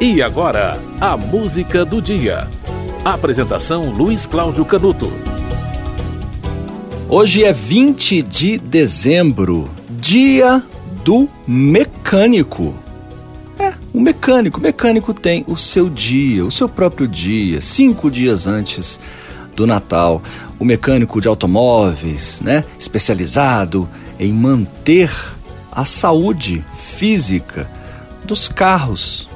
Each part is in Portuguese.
E agora, a música do dia. Apresentação Luiz Cláudio Canuto. Hoje é 20 de dezembro, dia do mecânico. É, o mecânico. O mecânico tem o seu dia, o seu próprio dia, cinco dias antes do Natal. O mecânico de automóveis, né, especializado em manter a saúde física dos carros,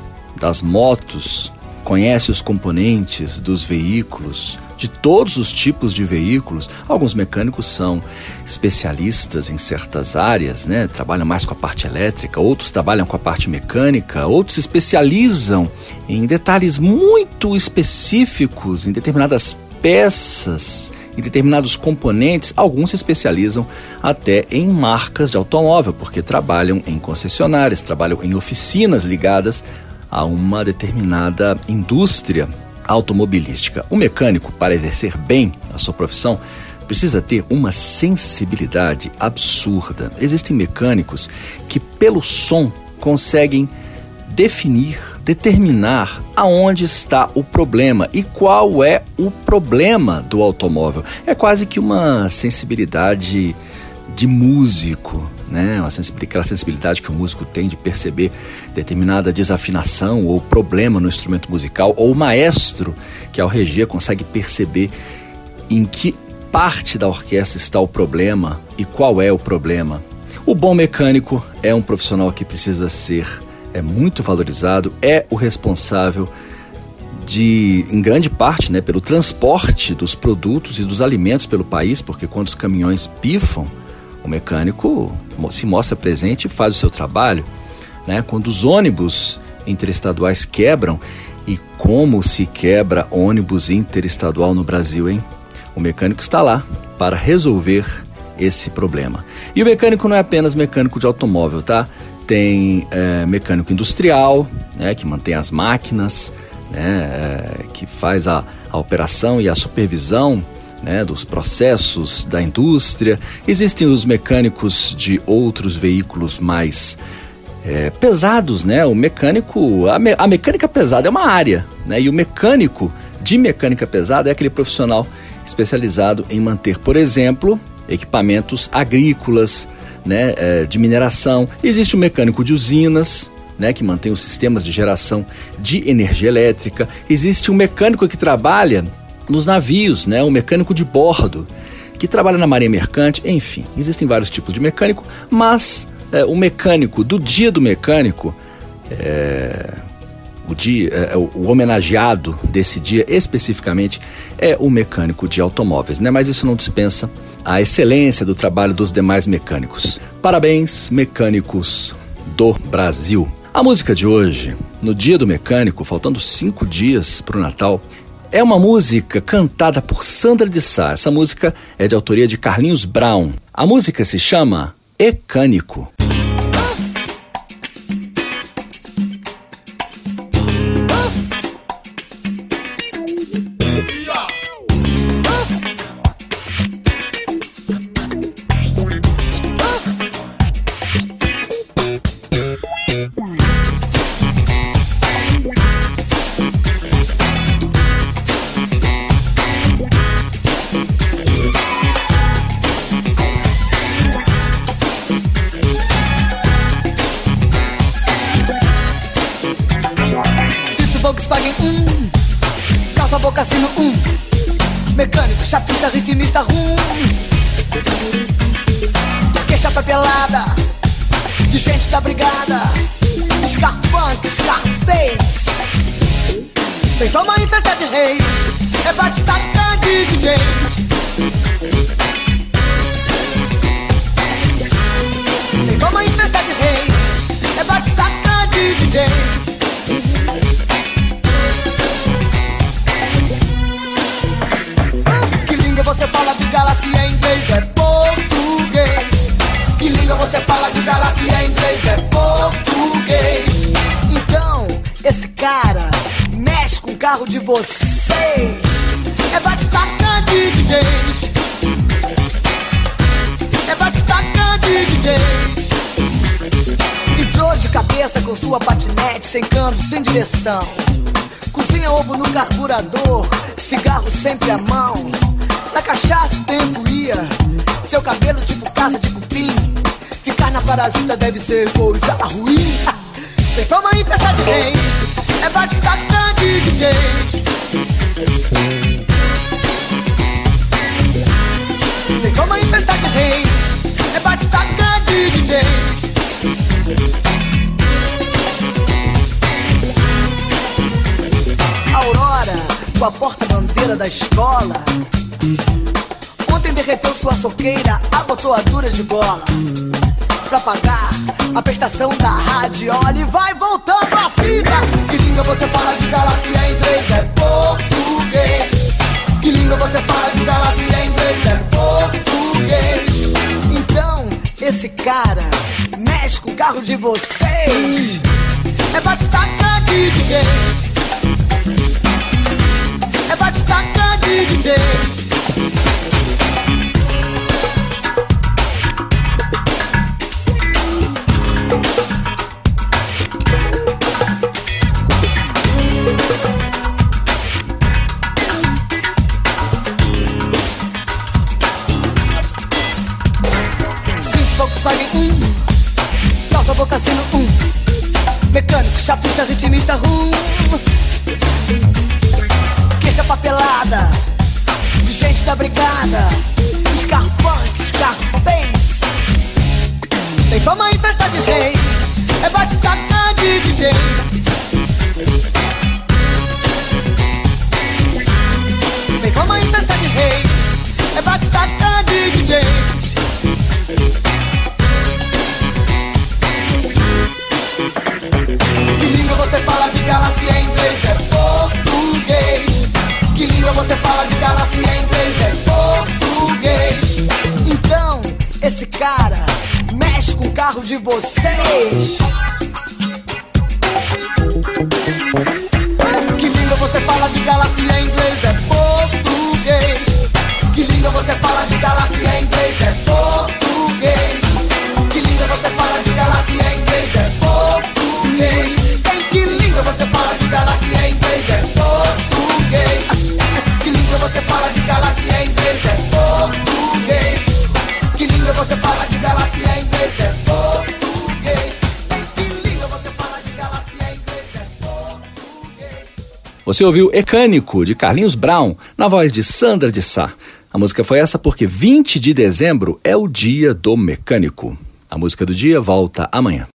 das motos, conhece os componentes dos veículos, de todos os tipos de veículos. Alguns mecânicos são especialistas em certas áreas, né? Trabalham mais com a parte elétrica, outros trabalham com a parte mecânica, outros se especializam em detalhes muito específicos em determinadas peças em determinados componentes, alguns se especializam até em marcas de automóvel, porque trabalham em concessionárias, trabalham em oficinas ligadas a uma determinada indústria automobilística. O mecânico, para exercer bem a sua profissão, precisa ter uma sensibilidade absurda. Existem mecânicos que, pelo som, conseguem definir, determinar aonde está o problema e qual é o problema do automóvel. É quase que uma sensibilidade de músico, né? Uma sensibilidade, aquela sensibilidade que o músico tem de perceber determinada desafinação ou problema no instrumento musical, ou o maestro que ao reger consegue perceber em que parte da orquestra está o problema e qual é o problema. O bom mecânico é um profissional que precisa ser é muito valorizado, é o responsável de, em grande parte, né, pelo transporte dos produtos e dos alimentos pelo país, porque quando os caminhões pifam, o mecânico se mostra presente e faz o seu trabalho. Né? Quando os ônibus interestaduais quebram, e como se quebra ônibus interestadual no Brasil, hein? O mecânico está lá para resolver esse problema. E o mecânico não é apenas mecânico de automóvel, tá? Tem é, mecânico industrial, né, que mantém as máquinas, né, é, que faz a, a operação e a supervisão né, dos processos da indústria. Existem os mecânicos de outros veículos mais é, pesados, né? O mecânico, a, me, a, mecânica pesada é uma área, né? E o mecânico de mecânica pesada é aquele profissional especializado em manter, por exemplo, equipamentos agrícolas, né, é, de mineração. Existe o mecânico de usinas, né, que mantém os sistemas de geração de energia elétrica. Existe um mecânico que trabalha nos navios, né? Um mecânico de bordo que trabalha na marinha mercante, enfim, existem vários tipos de mecânico, mas é, o mecânico do dia do mecânico, é, o dia, é, o homenageado desse dia especificamente é o mecânico de automóveis, né? Mas isso não dispensa a excelência do trabalho dos demais mecânicos. Parabéns, mecânicos do Brasil. A música de hoje, no Dia do Mecânico, faltando cinco dias para o Natal, é uma música cantada por Sandra de Sá. Essa música é de autoria de Carlinhos Brown. A música se chama Ecânico. Volkswagen 1 Calça boca sino 1 Mecânico, chapista, ritmista rum. Queixa pelada De gente da brigada. Scarfunk, Scarface. Tem fama em festa de rei. É bate-taca de DJs Tem fama em festa de rei. É bate-taca de DJs fala galáxia em inglês é português? Que língua você fala de galáxia em inglês é português? Então, esse cara mexe com o carro de vocês. É batistaca de DJs. É batistaca de DJs. Entrou de cabeça com sua patinete, sem câmbio, sem direção. Cozinha ovo no carburador, cigarro sempre à mão. Na cachaça o tempo ia, seu cabelo tipo casa de cupim. Ficar na parasita deve ser coisa ruim. Tem fama em festa de rei, é bate-taca de DJs. Tem fama em festa de rei, é bate-taca de DJs. Aurora, com a porta-bandeira da escola. Ontem derreteu sua soqueira, abotoadura de bola. Pra pagar a prestação da radiola e vai voltando a fita. Que língua você fala de galáxia em inglês? É português. Que língua você fala de galáxia em inglês? É português. Então, esse cara mexe com o carro de vocês. É batistaca de DJs. É batistaca de DJs. Mecânico, chapista, ritmista rum Queixa papelada De gente da brigada. Scarfunk, Scarface Tem fama em festa de rei. É bate-taca de DJs galáxia em inglês? É português. Que língua você fala de galáxia em inglês? É português. Então, esse cara mexe com o carro de vocês. Você ouviu Ecânico, de Carlinhos Brown, na voz de Sandra de Sá. A música foi essa porque 20 de dezembro é o dia do mecânico. A música do dia volta amanhã.